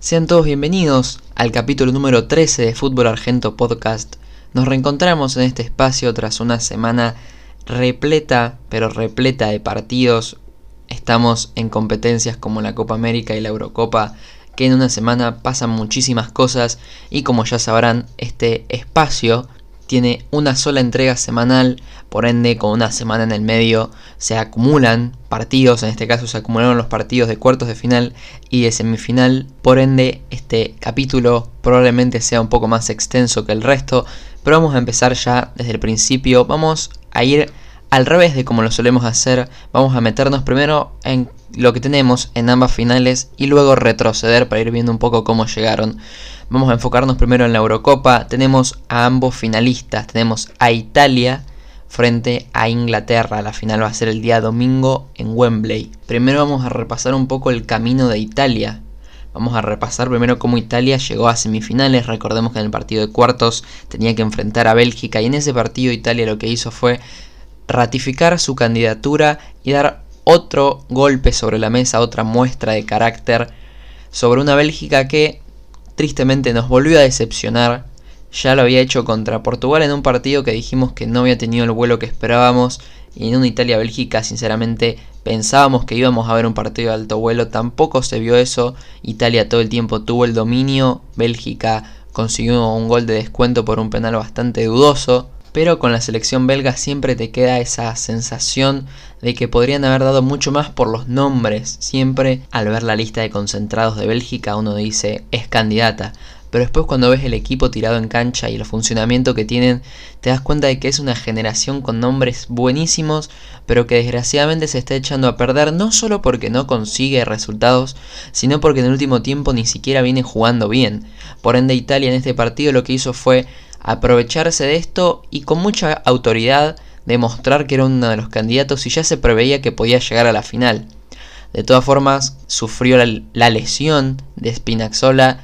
Sean todos bienvenidos al capítulo número 13 de Fútbol Argento Podcast. Nos reencontramos en este espacio tras una semana repleta, pero repleta de partidos. Estamos en competencias como la Copa América y la Eurocopa, que en una semana pasan muchísimas cosas y como ya sabrán, este espacio tiene una sola entrega semanal, por ende con una semana en el medio se acumulan partidos, en este caso se acumularon los partidos de cuartos de final y de semifinal, por ende este capítulo probablemente sea un poco más extenso que el resto, pero vamos a empezar ya desde el principio, vamos a ir al revés de como lo solemos hacer, vamos a meternos primero en lo que tenemos en ambas finales y luego retroceder para ir viendo un poco cómo llegaron. Vamos a enfocarnos primero en la Eurocopa. Tenemos a ambos finalistas. Tenemos a Italia frente a Inglaterra. La final va a ser el día domingo en Wembley. Primero vamos a repasar un poco el camino de Italia. Vamos a repasar primero cómo Italia llegó a semifinales. Recordemos que en el partido de cuartos tenía que enfrentar a Bélgica y en ese partido Italia lo que hizo fue ratificar su candidatura y dar otro golpe sobre la mesa, otra muestra de carácter sobre una Bélgica que tristemente nos volvió a decepcionar. Ya lo había hecho contra Portugal en un partido que dijimos que no había tenido el vuelo que esperábamos. Y en una Italia-Bélgica, sinceramente, pensábamos que íbamos a ver un partido de alto vuelo. Tampoco se vio eso. Italia todo el tiempo tuvo el dominio. Bélgica consiguió un gol de descuento por un penal bastante dudoso pero con la selección belga siempre te queda esa sensación de que podrían haber dado mucho más por los nombres. Siempre al ver la lista de concentrados de Bélgica uno dice es candidata. Pero después cuando ves el equipo tirado en cancha y el funcionamiento que tienen, te das cuenta de que es una generación con nombres buenísimos, pero que desgraciadamente se está echando a perder no solo porque no consigue resultados, sino porque en el último tiempo ni siquiera viene jugando bien. Por ende Italia en este partido lo que hizo fue aprovecharse de esto y con mucha autoridad demostrar que era uno de los candidatos y ya se preveía que podía llegar a la final. De todas formas, sufrió la, lesión de Spinazzola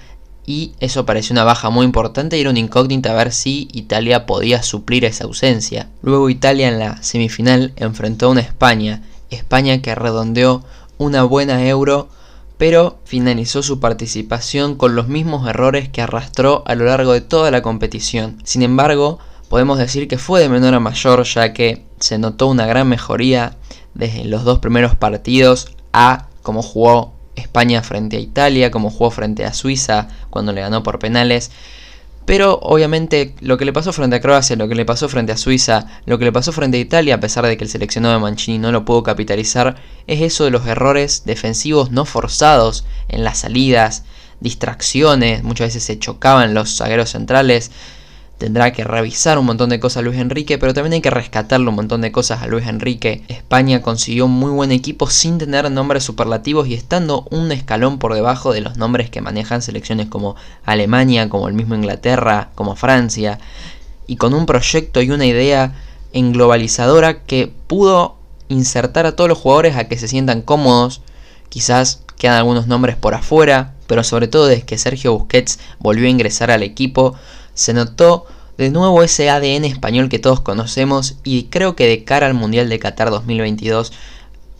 y eso pareció una baja muy importante y era una incógnita a ver si Italia podía suplir esa ausencia. Luego Italia en la semifinal enfrentó a una España, España que redondeó una buena euro pero finalizó su participación con los mismos errores que arrastró a lo largo de toda la competición. Sin embargo, podemos decir que fue de menor a mayor ya que se notó una gran mejoría desde los dos primeros partidos a cómo jugó España frente a Italia, cómo jugó frente a Suiza cuando le ganó por penales. Pero obviamente lo que le pasó frente a Croacia, lo que le pasó frente a Suiza, lo que le pasó frente a Italia, a pesar de que el seleccionado de Mancini no lo pudo capitalizar, es eso de los errores defensivos no forzados en las salidas, distracciones, muchas veces se chocaban los zagueros centrales, Tendrá que revisar un montón de cosas a Luis Enrique, pero también hay que rescatarle un montón de cosas a Luis Enrique. España consiguió un muy buen equipo sin tener nombres superlativos y estando un escalón por debajo de los nombres que manejan selecciones como Alemania, como el mismo Inglaterra, como Francia, y con un proyecto y una idea englobalizadora que pudo insertar a todos los jugadores a que se sientan cómodos. Quizás quedan algunos nombres por afuera, pero sobre todo desde que Sergio Busquets volvió a ingresar al equipo, se notó de nuevo ese ADN español que todos conocemos y creo que de cara al Mundial de Qatar 2022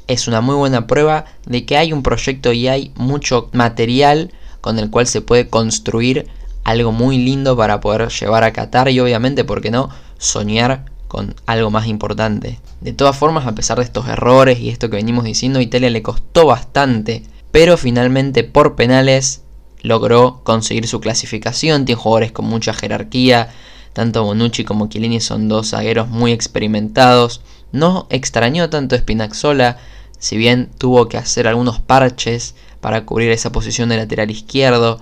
es una muy buena prueba de que hay un proyecto y hay mucho material con el cual se puede construir algo muy lindo para poder llevar a Qatar y obviamente, ¿por qué no?, soñar con algo más importante. De todas formas, a pesar de estos errores y esto que venimos diciendo, Italia le costó bastante, pero finalmente por penales logró conseguir su clasificación, tiene jugadores con mucha jerarquía, tanto Bonucci como Chiellini son dos zagueros muy experimentados, no extrañó tanto Spinazzola, si bien tuvo que hacer algunos parches para cubrir esa posición de lateral izquierdo,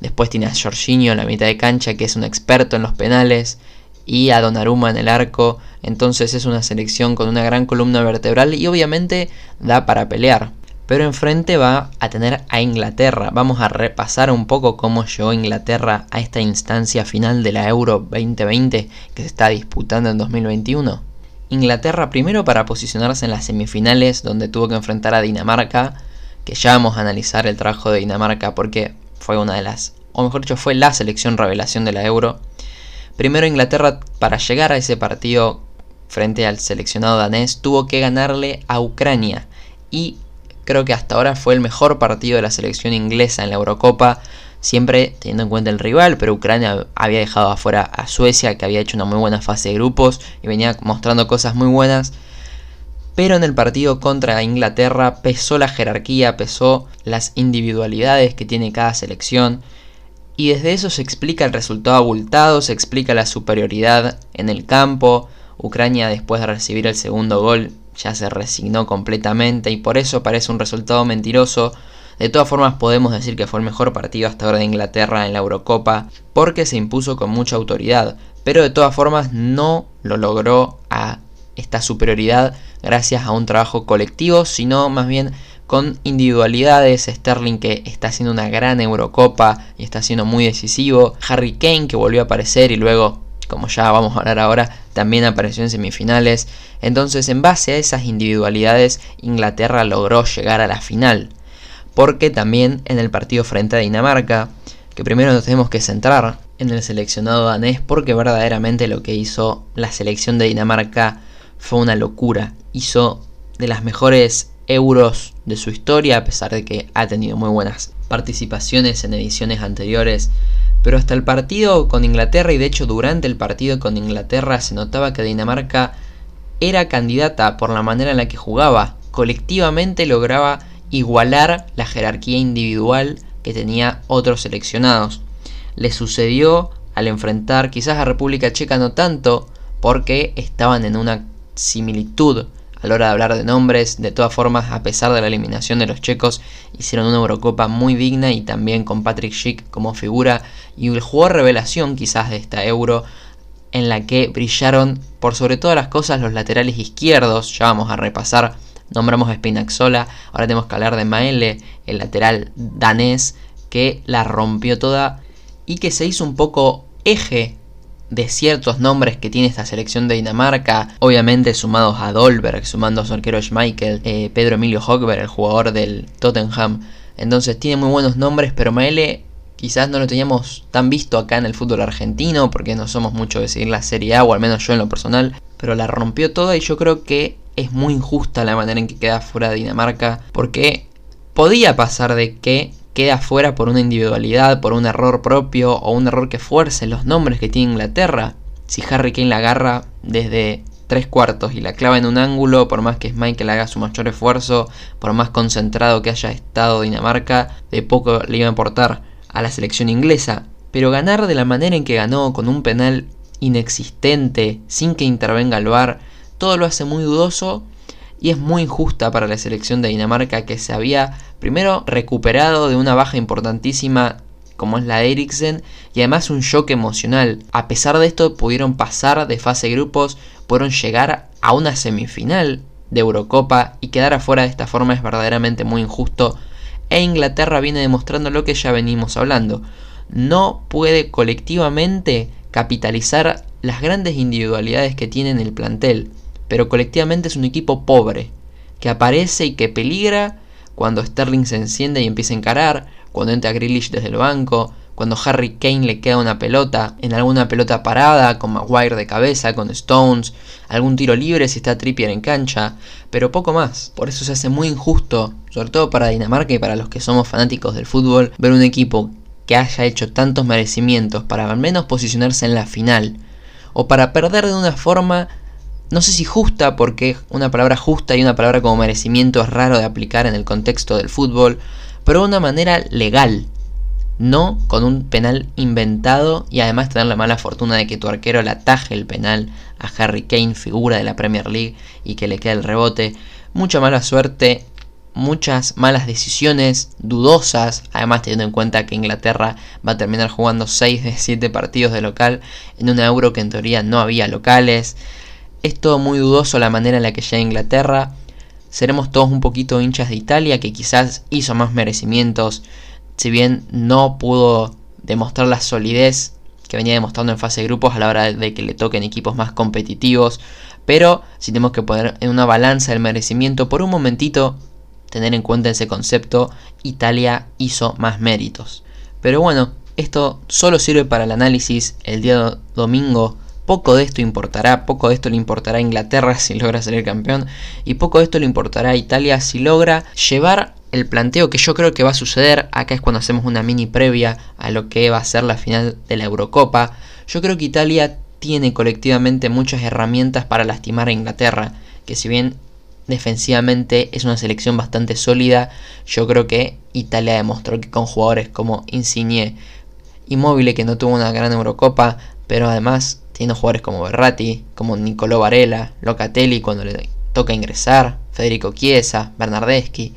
después tiene a Jorginho en la mitad de cancha que es un experto en los penales, y a Donnarumma en el arco, entonces es una selección con una gran columna vertebral y obviamente da para pelear pero enfrente va a tener a Inglaterra. Vamos a repasar un poco cómo llegó Inglaterra a esta instancia final de la Euro 2020 que se está disputando en 2021. Inglaterra primero para posicionarse en las semifinales donde tuvo que enfrentar a Dinamarca, que ya vamos a analizar el trabajo de Dinamarca porque fue una de las, o mejor dicho, fue la selección revelación de la Euro. Primero Inglaterra para llegar a ese partido frente al seleccionado danés tuvo que ganarle a Ucrania y creo que hasta ahora fue el mejor partido de la selección inglesa en la Eurocopa. siempre teniendo en cuenta el rival, pero Ucrania había dejado afuera a Suecia, que había hecho una muy buena fase de grupos y venía mostrando cosas muy buenas. Pero en el partido contra Inglaterra pesó la jerarquía, pesó las individualidades que tiene cada selección. Y desde eso se explica el resultado abultado, se explica la superioridad en el campo. Ucrania después de recibir el segundo gol ya se resignó completamente y por eso parece un resultado mentiroso. De todas formas podemos decir que fue el mejor partido hasta ahora de Inglaterra en la Eurocopa porque se impuso con mucha autoridad, pero de todas formas no lo logró a esta superioridad gracias a un trabajo colectivo, sino más bien con individualidades. Sterling que está haciendo una gran Eurocopa y está siendo muy decisivo. Harry Kane que volvió a aparecer y luego, como ya vamos a hablar ahora, también apareció en semifinales. Entonces, en base a esas individualidades, Inglaterra logró llegar a la final. Porque también en el partido frente a Dinamarca, que primero nos tenemos que centrar en el seleccionado danés, porque verdaderamente lo que hizo la selección de Dinamarca fue una locura. Hizo de las mejores euros de su historia, a pesar de que ha tenido muy buenas participaciones en ediciones anteriores. Pero hasta el partido con Inglaterra, y de hecho durante el partido con Inglaterra, se notaba que Dinamarca era candidata por la manera en la que jugaba. Colectivamente lograba igualar la jerarquía individual que tenía otros seleccionados. Le sucedió al enfrentar quizás a República Checa no tanto, porque estaban en una similitud a la hora de hablar de nombres. De todas formas, a pesar de la eliminación de los checos, hicieron una Eurocopa muy digna y también con Patrick Schick como figura y el jugador revelación quizás de esta Euro en la que brillaron por sobre todas las cosas los laterales izquierdos. Ya vamos a repasar. Nombramos a Spinazzola, ahora tenemos que hablar de Maele, el lateral danés que la rompió toda y que se hizo un poco eje de ciertos nombres que tiene esta selección de Dinamarca, obviamente sumados a Dolberg, sumando a su arquero Schmeichel, eh, Pedro Emilio Hogberg, el jugador del Tottenham. Entonces tiene muy buenos nombres, pero Maele quizás no lo teníamos tan visto acá en el fútbol argentino, porque no somos mucho de seguir la Serie A, o al menos yo en lo personal, pero la rompió toda y yo creo que es muy injusta la manera en que queda fuera de Dinamarca, porque podía pasar de que queda fuera por una individualidad, por un error propio o un error que fuerce los nombres que tiene Inglaterra. Si Harry Kane la agarra desde tres cuartos y la clava en un ángulo, por más que Michael haga su mayor esfuerzo, por más concentrado que haya estado Dinamarca, de poco le iba a importar a la selección inglesa. Pero ganar de la manera en que ganó, con un penal inexistente, sin que intervenga el VAR, todo lo hace muy dudoso y es muy injusta para la selección de Dinamarca que se había primero recuperado de una baja importantísima como es la de Eriksen y además un shock emocional. A pesar de esto pudieron pasar de fase grupos, pudieron llegar a una semifinal de Eurocopa y quedar afuera de esta forma es verdaderamente muy injusto e Inglaterra viene demostrando lo que ya venimos hablando. No puede colectivamente capitalizar las grandes individualidades que tiene en el plantel pero colectivamente es un equipo pobre, que aparece y que peligra cuando Sterling se enciende y empieza a encarar, cuando entra Grealish desde el banco, cuando Harry Kane le queda una pelota, en alguna pelota parada, con Maguire de cabeza, con Stones, algún tiro libre si está Trippier en cancha, pero poco más. Por eso se hace muy injusto, sobre todo para Dinamarca y para los que somos fanáticos del fútbol, ver un equipo que haya hecho tantos merecimientos para al menos posicionarse en la final, o para perder de una forma no sé si justa, porque una palabra justa y una palabra como merecimiento es raro de aplicar en el contexto del fútbol, pero de una manera legal, no con un penal inventado y además tener la mala fortuna de que tu arquero le ataje el penal a Harry Kane, figura de la Premier League, y que le quede el rebote. Mucha mala suerte, muchas malas decisiones, dudosas, además teniendo en cuenta que Inglaterra va a terminar jugando 6 de 7 partidos de local en una euro que en teoría no había locales. Es todo muy dudoso la manera en la que llega Inglaterra. Seremos todos un poquito hinchas de Italia, que quizás hizo más merecimientos, si bien no pudo demostrar la solidez que venía demostrando en fase de grupos a la hora de que le toquen equipos más competitivos. Pero si tenemos que poner en una balanza el merecimiento, por un momentito tener en cuenta ese concepto, Italia hizo más méritos. Pero bueno, esto solo sirve para el análisis el día domingo poco de esto importará, poco de esto le importará a Inglaterra si logra salir campeón y poco de esto le importará a Italia si logra llevar el planteo que yo creo que va a suceder, acá es cuando hacemos una mini previa a lo que va a ser la final de la Eurocopa, yo creo que Italia tiene colectivamente muchas herramientas para lastimar a Inglaterra, que si bien defensivamente es una selección bastante sólida, yo creo que Italia demostró que con jugadores como Insigne, Immobile que no tuvo una gran Eurocopa, pero además tiene jugadores como Berratti, como Nicolò Varela, Locatelli cuando le toca ingresar, Federico Chiesa, Bernardeschi,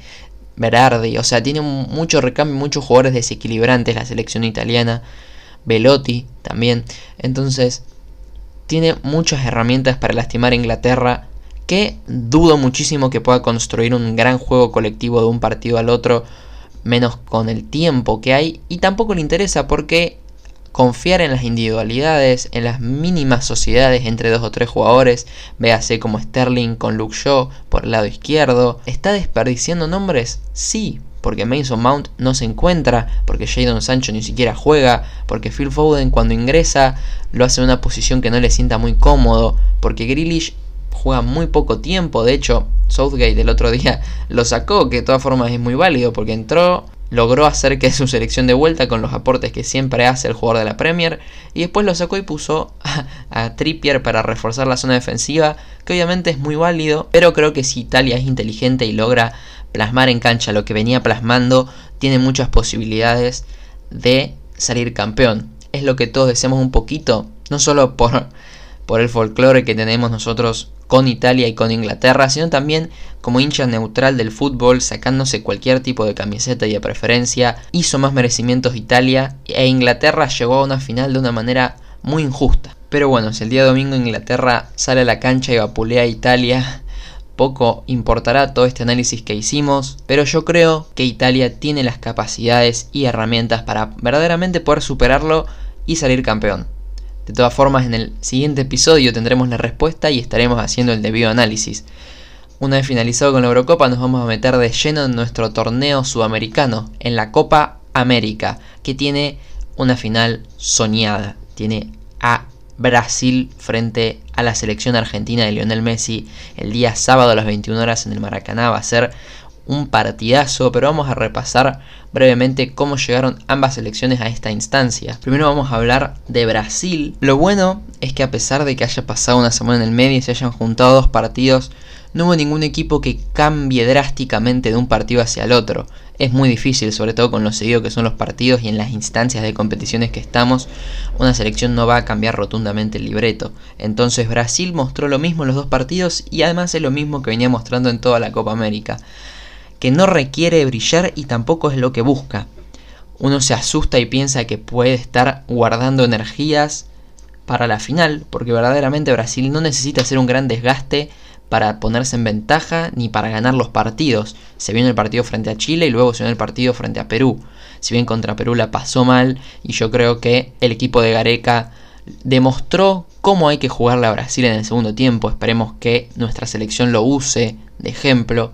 Berardi, o sea, tiene mucho recambio, muchos jugadores desequilibrantes la selección italiana, Velotti también, entonces tiene muchas herramientas para lastimar a Inglaterra que dudo muchísimo que pueda construir un gran juego colectivo de un partido al otro, menos con el tiempo que hay, y tampoco le interesa porque confiar en las individualidades, en las mínimas sociedades entre dos o tres jugadores, véase como Sterling con Luke Shaw por el lado izquierdo, ¿está desperdiciando nombres? Sí, porque Mason Mount no se encuentra, porque Jadon Sancho ni siquiera juega, porque Phil Foden cuando ingresa lo hace en una posición que no le sienta muy cómodo, porque Grealish juega muy poco tiempo, de hecho Southgate el otro día lo sacó, que de todas formas es muy válido porque entró, logró hacer que su selección de vuelta con los aportes que siempre hace el jugador de la Premier y después lo sacó y puso a, Trippier para reforzar la zona defensiva, que obviamente es muy válido, pero creo que si Italia es inteligente y logra plasmar en cancha lo que venía plasmando, tiene muchas posibilidades de salir campeón. Es lo que todos deseamos un poquito, no solo por, por el folclore que tenemos nosotros con Italia y con Inglaterra, sino también como hincha neutral del fútbol, sacándose cualquier tipo de camiseta y de preferencia, hizo más merecimientos Italia e Inglaterra llegó a una final de una manera muy injusta. Pero bueno, si el día domingo Inglaterra sale a la cancha y vapulea a Italia, poco importará todo este análisis que hicimos, pero yo creo que Italia tiene las capacidades y herramientas para verdaderamente poder superarlo y salir campeón. De todas formas, en el siguiente episodio tendremos la respuesta y estaremos haciendo el debido análisis. Una vez finalizado con la Eurocopa, nos vamos a meter de lleno en nuestro torneo sudamericano, en la Copa América, que tiene una final soñada. Tiene a Brasil frente a la selección argentina de Lionel Messi el día sábado a las 21 horas en el Maracaná. Va a ser un partidazo, pero vamos a repasar brevemente cómo llegaron ambas selecciones a esta instancia. Primero vamos a hablar de Brasil. Lo bueno es que a pesar de que haya pasado una semana en el medio y se hayan juntado dos partidos, no hubo ningún equipo que cambie drásticamente de un partido hacia el otro. Es muy difícil, sobre todo con lo seguido que son los partidos y en las instancias de competiciones que estamos, una selección no va a cambiar rotundamente el libreto. Entonces Brasil mostró lo mismo en los dos partidos y además es lo mismo que venía mostrando en toda la Copa América que no requiere brillar y tampoco es lo que busca. Uno se asusta y piensa que puede estar guardando energías para la final, porque verdaderamente Brasil no necesita hacer un gran desgaste para ponerse en ventaja ni para ganar los partidos. Se viene el partido frente a Chile y luego se viene el partido frente a Perú. Si bien contra Perú la pasó mal y yo creo que el equipo de Gareca demostró cómo hay que jugarle a Brasil en el segundo tiempo. Esperemos que nuestra selección lo use de ejemplo.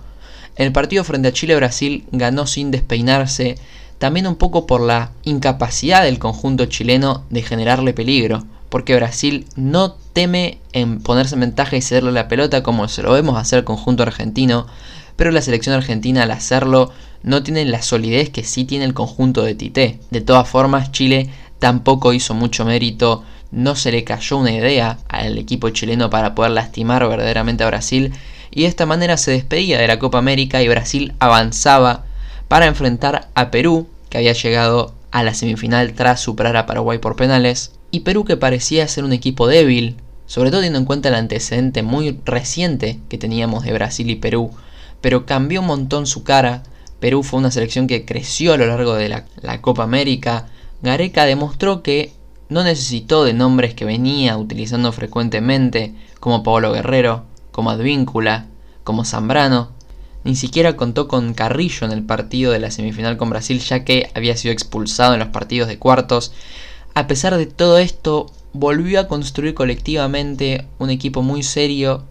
El partido frente a Chile-Brasil ganó sin despeinarse, también un poco por la incapacidad del conjunto chileno de generarle peligro, porque Brasil no teme en ponerse en ventaja y cederle la pelota como se lo vemos hacer el conjunto argentino, pero la selección argentina al hacerlo no tiene la solidez que sí tiene el conjunto de Tite. De todas formas, Chile tampoco hizo mucho mérito, no se le cayó una idea al equipo chileno para poder lastimar verdaderamente a Brasil y de esta manera se despedía de la Copa América y Brasil avanzaba para enfrentar a Perú, que había llegado a la semifinal tras superar a Paraguay por penales, y Perú que parecía ser un equipo débil, sobre todo teniendo en cuenta el antecedente muy reciente que teníamos de Brasil y Perú, pero cambió un montón su cara, Perú fue una selección que creció a lo largo de la, la Copa América, Gareca demostró que no necesitó de nombres que venía utilizando frecuentemente, como Pablo Guerrero, como Advíncula, como Zambrano. Ni siquiera contó con Carrillo en el partido de la semifinal con Brasil ya que había sido expulsado en los partidos de cuartos. A pesar de todo esto, volvió a construir colectivamente un equipo muy serio,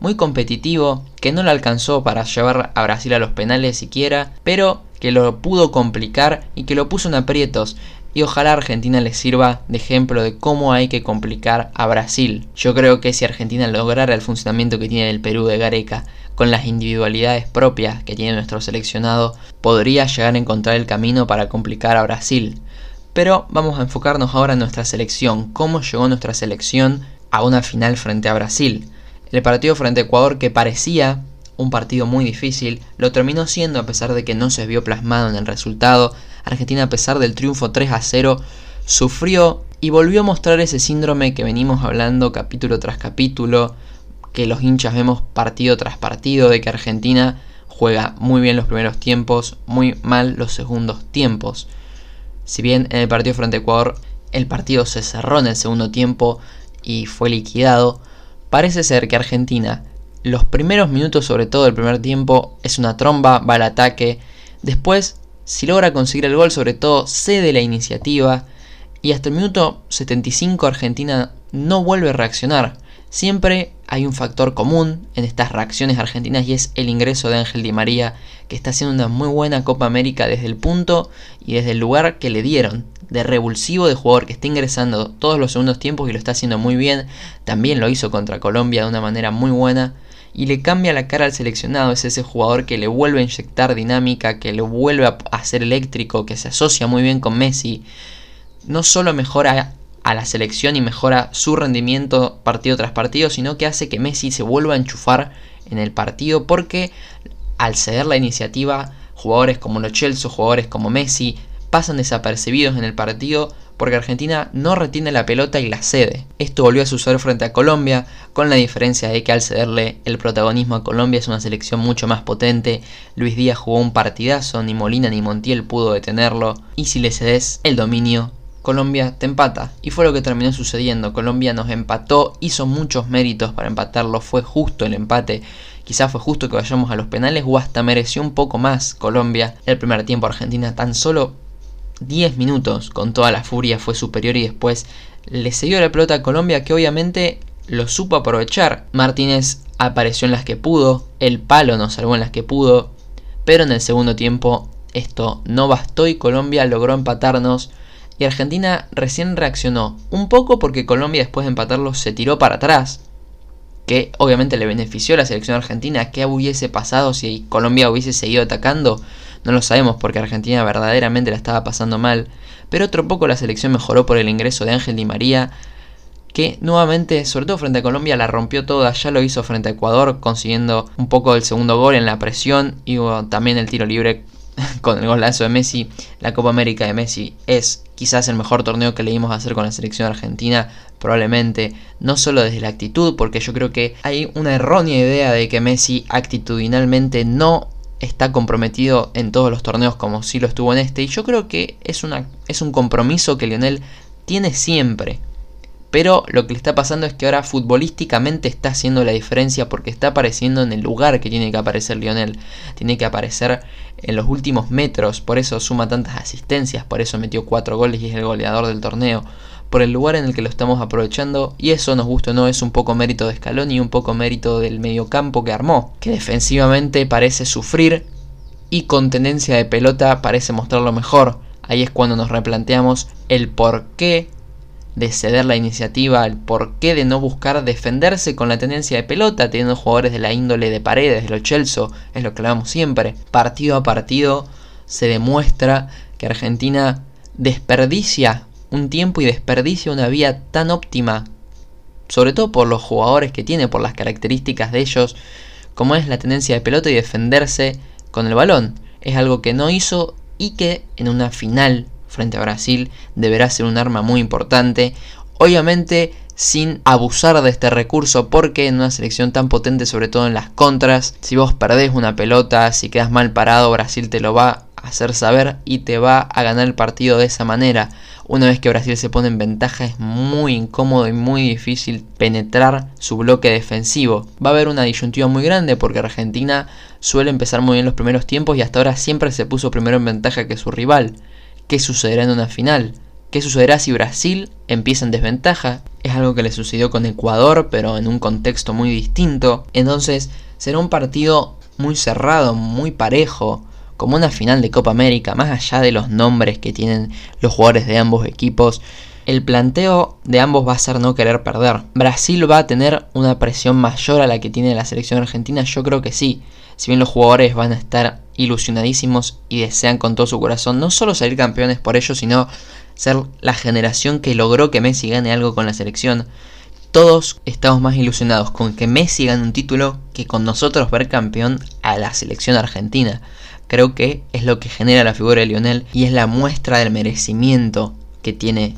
muy competitivo, que no le alcanzó para llevar a Brasil a los penales siquiera, pero que lo pudo complicar y que lo puso en aprietos. Y ojalá Argentina les sirva de ejemplo de cómo hay que complicar a Brasil. Yo creo que si Argentina lograra el funcionamiento que tiene el Perú de Gareca, con las individualidades propias que tiene nuestro seleccionado, podría llegar a encontrar el camino para complicar a Brasil. Pero vamos a enfocarnos ahora en nuestra selección, cómo llegó nuestra selección a una final frente a Brasil. El partido frente a Ecuador que parecía un partido muy difícil, lo terminó siendo a pesar de que no se vio plasmado en el resultado. Argentina a pesar del triunfo 3 a 0 sufrió y volvió a mostrar ese síndrome que venimos hablando capítulo tras capítulo, que los hinchas vemos partido tras partido, de que Argentina juega muy bien los primeros tiempos, muy mal los segundos tiempos. Si bien en el partido frente a Ecuador el partido se cerró en el segundo tiempo y fue liquidado, parece ser que Argentina los primeros minutos, sobre todo el primer tiempo, es una tromba, va al ataque. Después, si logra conseguir el gol, sobre todo cede la iniciativa. Y hasta el minuto 75 Argentina no vuelve a reaccionar. Siempre hay un factor común en estas reacciones argentinas y es el ingreso de Ángel Di María, que está haciendo una muy buena Copa América desde el punto y desde el lugar que le dieron, de revulsivo de jugador que está ingresando todos los segundos tiempos y lo está haciendo muy bien. También lo hizo contra Colombia de una manera muy buena y le cambia la cara al seleccionado. Es ese jugador que le vuelve a inyectar dinámica, que le vuelve a hacer eléctrico, que se asocia muy bien con Messi. No solo mejora a la selección y mejora su rendimiento partido tras partido, sino que hace que Messi se vuelva a enchufar en el partido porque al ceder la iniciativa, jugadores como Lo Chelsea, jugadores como Messi, pasan desapercibidos en el partido porque Argentina no retiene la pelota y la cede. Esto volvió a suceder frente a Colombia, con la diferencia de que al cederle el protagonismo a Colombia es una selección mucho más potente, Luis Díaz jugó un partidazo, ni Molina ni Montiel pudo detenerlo, y si le cedes el dominio, Colombia te empata. Y fue lo que terminó sucediendo, Colombia nos empató, hizo muchos méritos para empatarlo, fue justo el empate. Quizás fue justo que vayamos a los penales o hasta mereció un poco más Colombia. El primer tiempo Argentina tan solo 10 minutos con toda la furia fue superior y después le siguió la pelota a Colombia que obviamente lo supo aprovechar. Martínez apareció en las que pudo, el palo nos salvó en las que pudo, pero en el segundo tiempo esto no bastó y Colombia logró empatarnos y Argentina recién reaccionó, un poco porque Colombia después de empatarlo se tiró para atrás, que obviamente le benefició a la selección argentina, ¿qué hubiese pasado si Colombia hubiese seguido atacando? No lo sabemos porque Argentina verdaderamente la estaba pasando mal, pero otro poco la selección mejoró por el ingreso de Ángel Di María, que nuevamente, sobre todo frente a Colombia, la rompió toda, ya lo hizo frente a Ecuador, consiguiendo un poco del segundo gol en la presión y también el tiro libre con el golazo de Messi. La Copa América de Messi es quizás el mejor torneo que le dimos a hacer con la selección argentina, probablemente, no solo desde la actitud, porque yo creo que hay una errónea idea de que Messi actitudinalmente no está comprometido en todos los torneos como si lo estuvo en este. Y yo creo que es, una, es un compromiso que Lionel tiene siempre. Pero lo que le está pasando es que ahora futbolísticamente está haciendo la diferencia porque está apareciendo en el lugar que tiene que aparecer Lionel. Tiene que aparecer en los últimos metros, por eso suma tantas asistencias, por eso metió cuatro goles y es el goleador del torneo por el lugar en el que lo estamos aprovechando y eso nos gusta o no es un poco mérito de Scaloni y un poco mérito del mediocampo que armó, que defensivamente parece sufrir y con tendencia de pelota parece mostrarlo mejor. Ahí es cuando nos replanteamos el porqué de ceder la iniciativa, el porqué de no buscar defenderse con la tendencia de pelota, teniendo jugadores de la índole de paredes, de los Chelsea, es lo que hablamos siempre. Partido a partido se demuestra que Argentina desperdicia un tiempo y desperdicia una vía tan óptima, sobre todo por los jugadores que tiene, por las características de ellos, como es la tendencia de pelota y defenderse con el balón. Es algo que no hizo y que en una final frente a Brasil deberá ser un arma muy importante. Obviamente sin abusar de este recurso porque en una selección tan potente, sobre todo en las contras, si vos perdés una pelota, si quedas mal parado, Brasil te lo va a hacer saber y te va a ganar el partido de esa manera. Una vez que Brasil se pone en ventaja es muy incómodo y muy difícil penetrar su bloque defensivo. Va a haber una disyuntiva muy grande porque Argentina suele empezar muy bien los primeros tiempos y hasta ahora siempre se puso primero en ventaja que su rival. ¿Qué sucederá en una final? ¿Qué sucederá si Brasil empieza en desventaja? Es algo que le sucedió con Ecuador, pero en un contexto muy distinto. Entonces será un partido muy cerrado, muy parejo, como una final de Copa América, más allá de los nombres que tienen los jugadores de ambos equipos. El planteo de ambos va a ser no querer perder. Brasil va a tener una presión mayor a la que tiene la selección argentina, yo creo que sí. Si bien los jugadores van a estar ilusionadísimos y desean con todo su corazón no solo salir campeones por ello, sino ser la generación que logró que Messi gane algo con la selección. Todos estamos más ilusionados con que Messi gane un título que con nosotros ver campeón a la selección argentina. Creo que es lo que genera la figura de Lionel y es la muestra del merecimiento que tiene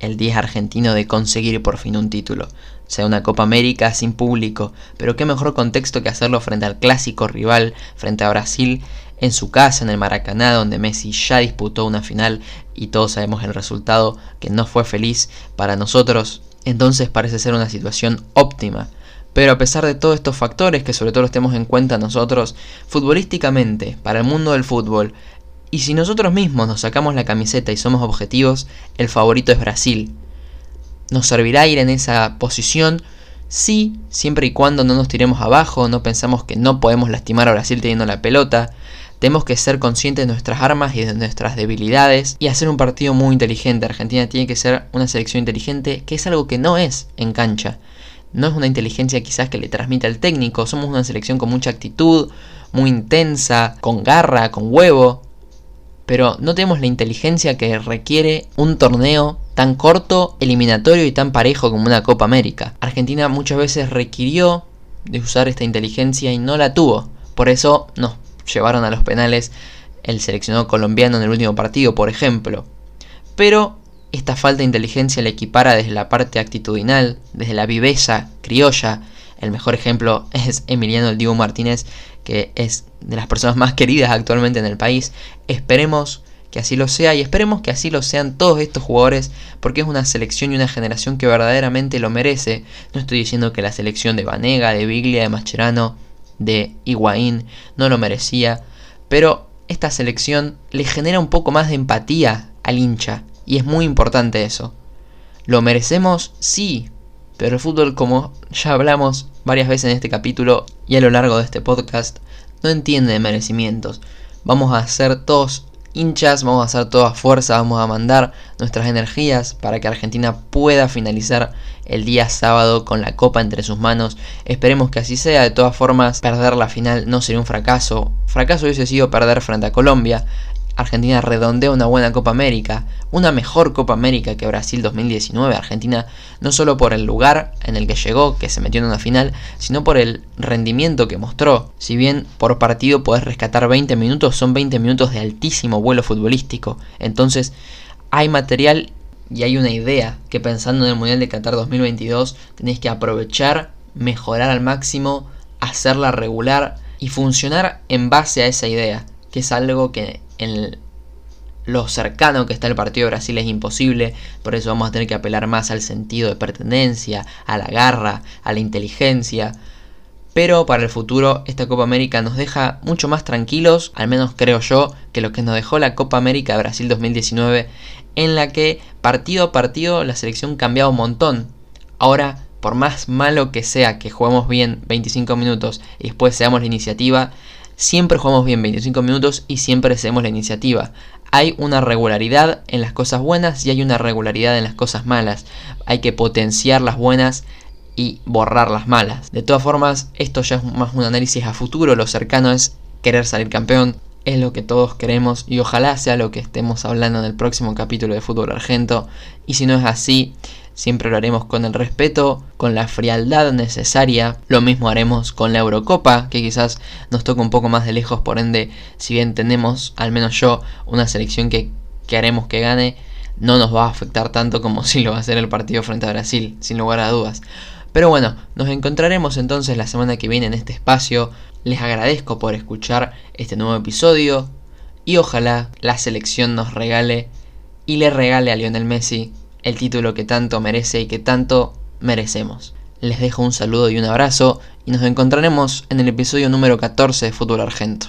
el 10 argentino de conseguir por fin un título. Sea una Copa América sin público, pero qué mejor contexto que hacerlo frente al clásico rival, frente a Brasil, en su casa, en el Maracaná, donde Messi ya disputó una final y todos sabemos el resultado que no fue feliz para nosotros entonces parece ser una situación óptima. Pero a pesar de todos estos factores, que sobre todo los tenemos en cuenta nosotros, futbolísticamente, para el mundo del fútbol, y si nosotros mismos nos sacamos la camiseta y somos objetivos, el favorito es Brasil. ¿Nos servirá ir en esa posición? Sí, siempre y cuando no nos tiremos abajo, no pensamos que no podemos lastimar a Brasil teniendo la pelota, tenemos que ser conscientes de nuestras armas y de nuestras debilidades y hacer un partido muy inteligente. Argentina tiene que ser una selección inteligente, que es algo que no es en cancha. No es una inteligencia quizás que le transmite al técnico. Somos una selección con mucha actitud, muy intensa, con garra, con huevo. Pero no tenemos la inteligencia que requiere un torneo tan corto, eliminatorio y tan parejo como una Copa América. Argentina muchas veces requirió de usar esta inteligencia y no la tuvo. Por eso nos llevaron a los penales el seleccionado colombiano en el último partido, por ejemplo. Pero esta falta de inteligencia le equipara desde la parte actitudinal, desde la viveza criolla. El mejor ejemplo es Emiliano El Martínez, que es de las personas más queridas actualmente en el país. Esperemos que así lo sea y esperemos que así lo sean todos estos jugadores porque es una selección y una generación que verdaderamente lo merece. No estoy diciendo que la selección de Vanega, de Biglia, de Mascherano de Higuaín, no lo merecía, pero esta selección le genera un poco más de empatía al hincha, y es muy importante eso. ¿Lo merecemos? Sí, pero el fútbol, como ya hablamos varias veces en este capítulo y a lo largo de este podcast, no entiende de merecimientos. Vamos a ser todos hinchas, vamos a hacer toda fuerza, vamos a mandar nuestras energías para que Argentina pueda finalizar el día sábado con la copa entre sus manos. Esperemos que así sea, de todas formas perder la final no sería un fracaso. Fracaso hubiese sido perder frente a Colombia, Argentina redondea una buena Copa América, una mejor Copa América que Brasil 2019. Argentina no solo por el lugar en el que llegó, que se metió en una final, sino por el rendimiento que mostró. Si bien por partido podés rescatar 20 minutos, son 20 minutos de altísimo vuelo futbolístico. Entonces hay material y hay una idea que pensando en el Mundial de Qatar 2022 tenéis que aprovechar, mejorar al máximo, hacerla regular y funcionar en base a esa idea, que es algo que en lo cercano que está el partido de Brasil es imposible, por eso vamos a tener que apelar más al sentido de pertenencia, a la garra, a la inteligencia. Pero para el futuro esta Copa América nos deja mucho más tranquilos, al menos creo yo, que lo que nos dejó la Copa América de Brasil 2019, en la que partido a partido la selección cambiaba un montón. Ahora, por más malo que sea que juguemos bien 25 minutos y después seamos la iniciativa, siempre jugamos bien 25 minutos y siempre hacemos la iniciativa. Hay una regularidad en las cosas buenas y hay una regularidad en las cosas malas. Hay que potenciar las buenas y borrar las malas. De todas formas, esto ya es más un análisis a futuro. Lo cercano es querer salir campeón. Es lo que todos queremos y ojalá sea lo que estemos hablando en el próximo capítulo de Fútbol Argento. Y si no es así, siempre lo haremos con el respeto, con la frialdad necesaria. Lo mismo haremos con la Eurocopa, que quizás nos toca un poco más de lejos, por ende, si bien tenemos, al menos yo, una selección que, haremos que gane, no nos va a afectar tanto como si lo va a hacer el partido frente a Brasil, sin lugar a dudas. Pero bueno, nos encontraremos entonces la semana que viene en este espacio. Les agradezco por escuchar este nuevo episodio y ojalá la selección nos regale y le regale a Lionel Messi el título que tanto merece y que tanto merecemos. Les dejo un saludo y un abrazo y nos encontraremos en el episodio número 14 de Fútbol Argento.